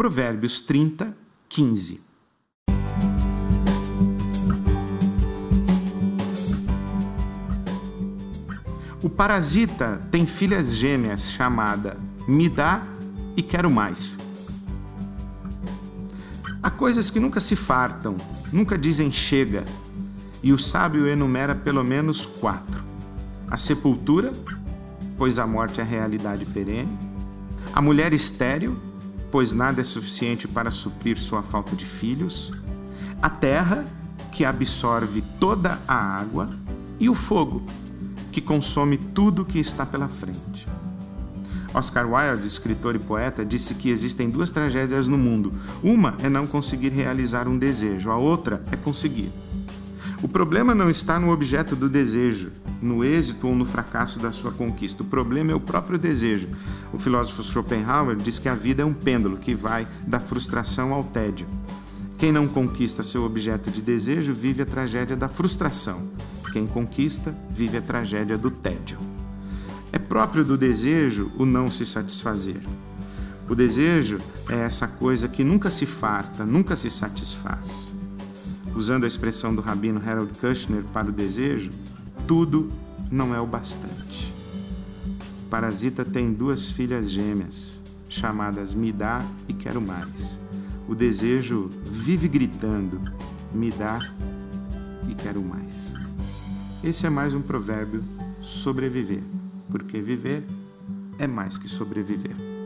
Provérbios 30, 15. O parasita tem filhas gêmeas chamada Me dá e quero mais. Há coisas que nunca se fartam, nunca dizem chega, e o sábio enumera pelo menos quatro: a sepultura, pois a morte é realidade perene, a mulher estéril, pois nada é suficiente para suprir sua falta de filhos, a terra, que absorve toda a água, e o fogo, que consome tudo que está pela frente. Oscar Wilde, escritor e poeta, disse que existem duas tragédias no mundo. Uma é não conseguir realizar um desejo, a outra é conseguir. O problema não está no objeto do desejo, no êxito ou no fracasso da sua conquista. O problema é o próprio desejo. O filósofo Schopenhauer diz que a vida é um pêndulo que vai da frustração ao tédio. Quem não conquista seu objeto de desejo vive a tragédia da frustração. Quem conquista vive a tragédia do tédio. É próprio do desejo o não se satisfazer. O desejo é essa coisa que nunca se farta, nunca se satisfaz. Usando a expressão do rabino Harold Kushner para o desejo, tudo não é o bastante. O parasita tem duas filhas gêmeas, chamadas Me dá e quero mais. O desejo vive gritando: Me dá e quero mais. Esse é mais um provérbio sobreviver, porque viver é mais que sobreviver.